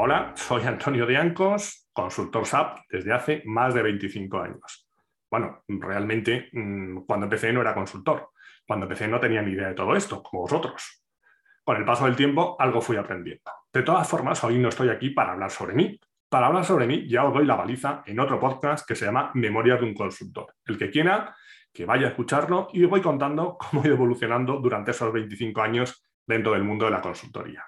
Hola, soy Antonio de Ancos, consultor SAP desde hace más de 25 años. Bueno, realmente mm, cuando empecé no era consultor. Cuando empecé no tenía ni idea de todo esto, como vosotros. Con el paso del tiempo algo fui aprendiendo. De todas formas, hoy no estoy aquí para hablar sobre mí. Para hablar sobre mí ya os doy la baliza en otro podcast que se llama Memorias de un consultor. El que quiera, que vaya a escucharlo y os voy contando cómo he ido evolucionando durante esos 25 años dentro del mundo de la consultoría.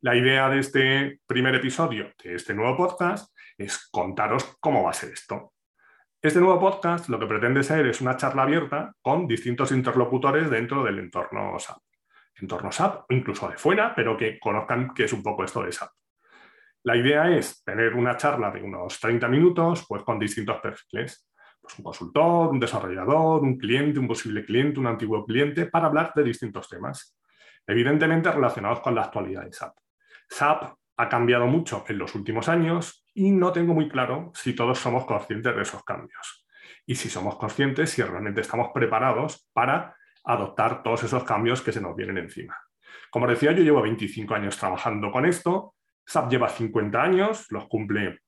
La idea de este primer episodio de este nuevo podcast es contaros cómo va a ser esto. Este nuevo podcast lo que pretende ser es una charla abierta con distintos interlocutores dentro del entorno SAP. Entorno SAP, incluso de fuera, pero que conozcan qué es un poco esto de SAP. La idea es tener una charla de unos 30 minutos pues, con distintos perfiles. Pues un consultor, un desarrollador, un cliente, un posible cliente, un antiguo cliente, para hablar de distintos temas, evidentemente relacionados con la actualidad de SAP. SAP ha cambiado mucho en los últimos años y no tengo muy claro si todos somos conscientes de esos cambios. Y si somos conscientes, si realmente estamos preparados para adoptar todos esos cambios que se nos vienen encima. Como decía, yo llevo 25 años trabajando con esto, SAP lleva 50 años, los cumple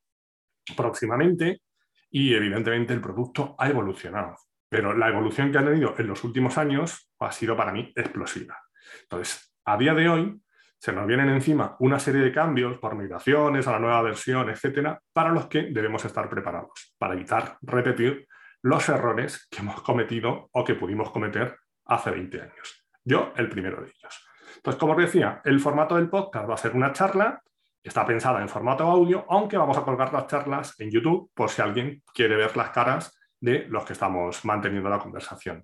próximamente y evidentemente el producto ha evolucionado. Pero la evolución que ha tenido en los últimos años ha sido para mí explosiva. Entonces, a día de hoy, se nos vienen encima una serie de cambios por migraciones a la nueva versión, etcétera, para los que debemos estar preparados, para evitar repetir los errores que hemos cometido o que pudimos cometer hace 20 años. Yo, el primero de ellos. Entonces, como os decía, el formato del podcast va a ser una charla, está pensada en formato audio, aunque vamos a colgar las charlas en YouTube por si alguien quiere ver las caras de los que estamos manteniendo la conversación.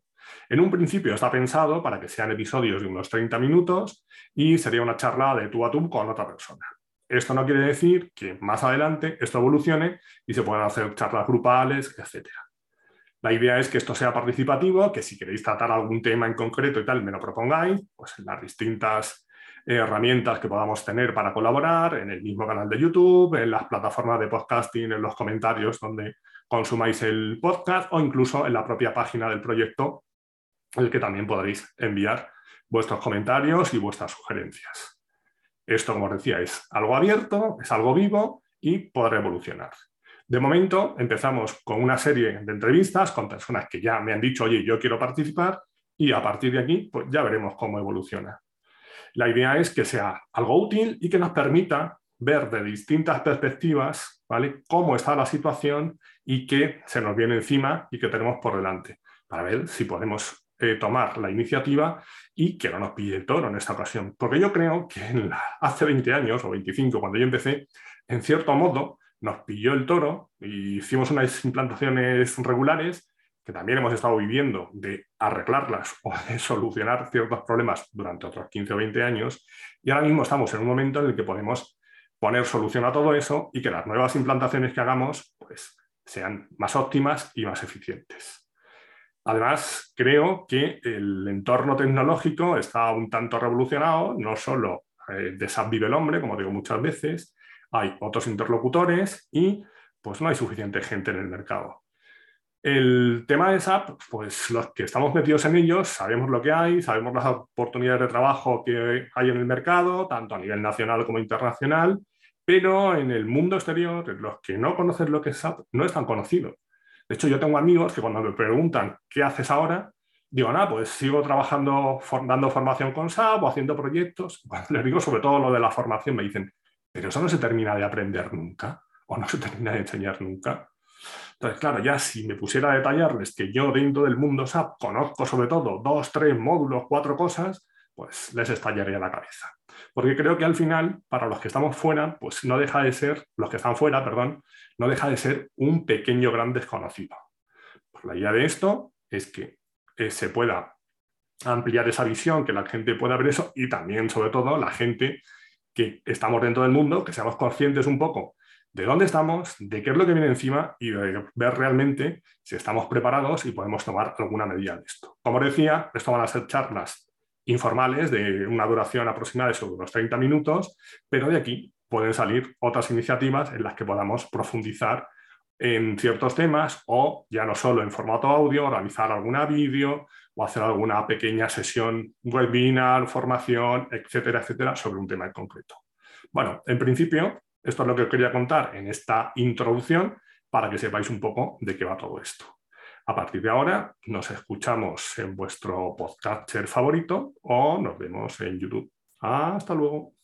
En un principio está pensado para que sean episodios de unos 30 minutos y sería una charla de tú a tú con otra persona. Esto no quiere decir que más adelante esto evolucione y se puedan hacer charlas grupales, etc. La idea es que esto sea participativo, que si queréis tratar algún tema en concreto y tal, me lo propongáis, pues en las distintas herramientas que podamos tener para colaborar, en el mismo canal de YouTube, en las plataformas de podcasting, en los comentarios donde consumáis el podcast o incluso en la propia página del proyecto el que también podréis enviar vuestros comentarios y vuestras sugerencias. Esto, como os decía, es algo abierto, es algo vivo y podrá evolucionar. De momento, empezamos con una serie de entrevistas con personas que ya me han dicho, oye, yo quiero participar, y a partir de aquí, pues ya veremos cómo evoluciona. La idea es que sea algo útil y que nos permita ver de distintas perspectivas ¿vale? cómo está la situación y qué se nos viene encima y qué tenemos por delante, para ver si podemos eh, tomar la iniciativa y que no nos pille el toro en esta ocasión. Porque yo creo que hace 20 años o 25, cuando yo empecé, en cierto modo nos pilló el toro y hicimos unas implantaciones regulares que también hemos estado viviendo de arreglarlas o de solucionar ciertos problemas durante otros 15 o 20 años y ahora mismo estamos en un momento en el que podemos poner solución a todo eso y que las nuevas implantaciones que hagamos pues, sean más óptimas y más eficientes. Además, creo que el entorno tecnológico está un tanto revolucionado, no solo eh, de SAP vive el hombre, como digo muchas veces, hay otros interlocutores y pues no hay suficiente gente en el mercado. El tema de SAP, pues los que estamos metidos en ellos sabemos lo que hay, sabemos las oportunidades de trabajo que hay en el mercado, tanto a nivel nacional como internacional, pero en el mundo exterior, los que no conocen lo que es SAP no es tan conocido. De hecho, yo tengo amigos que cuando me preguntan qué haces ahora, digo, nada, pues sigo trabajando, dando formación con SAP o haciendo proyectos. Cuando les digo sobre todo lo de la formación, me dicen, pero eso no se termina de aprender nunca o no se termina de enseñar nunca. Entonces, claro, ya si me pusiera a detallarles que yo dentro del mundo SAP conozco sobre todo dos, tres módulos, cuatro cosas, pues les estallaría la cabeza. Porque creo que al final, para los que estamos fuera, pues no deja de ser, los que están fuera, perdón, no deja de ser un pequeño gran desconocido. Pues la idea de esto es que eh, se pueda ampliar esa visión, que la gente pueda ver eso y también, sobre todo, la gente que estamos dentro del mundo, que seamos conscientes un poco de dónde estamos, de qué es lo que viene encima y de ver realmente si estamos preparados y podemos tomar alguna medida de esto. Como decía, esto van a ser charlas informales de una duración aproximada de unos 30 minutos, pero de aquí pueden salir otras iniciativas en las que podamos profundizar en ciertos temas o ya no solo en formato audio, realizar alguna vídeo o hacer alguna pequeña sesión webinar, formación, etcétera, etcétera, sobre un tema en concreto. Bueno, en principio, Esto es lo que quería contar en esta introducción para que sepáis un poco de qué va todo esto. A partir de ahora nos escuchamos en vuestro podcaster favorito o nos vemos en YouTube. Hasta luego.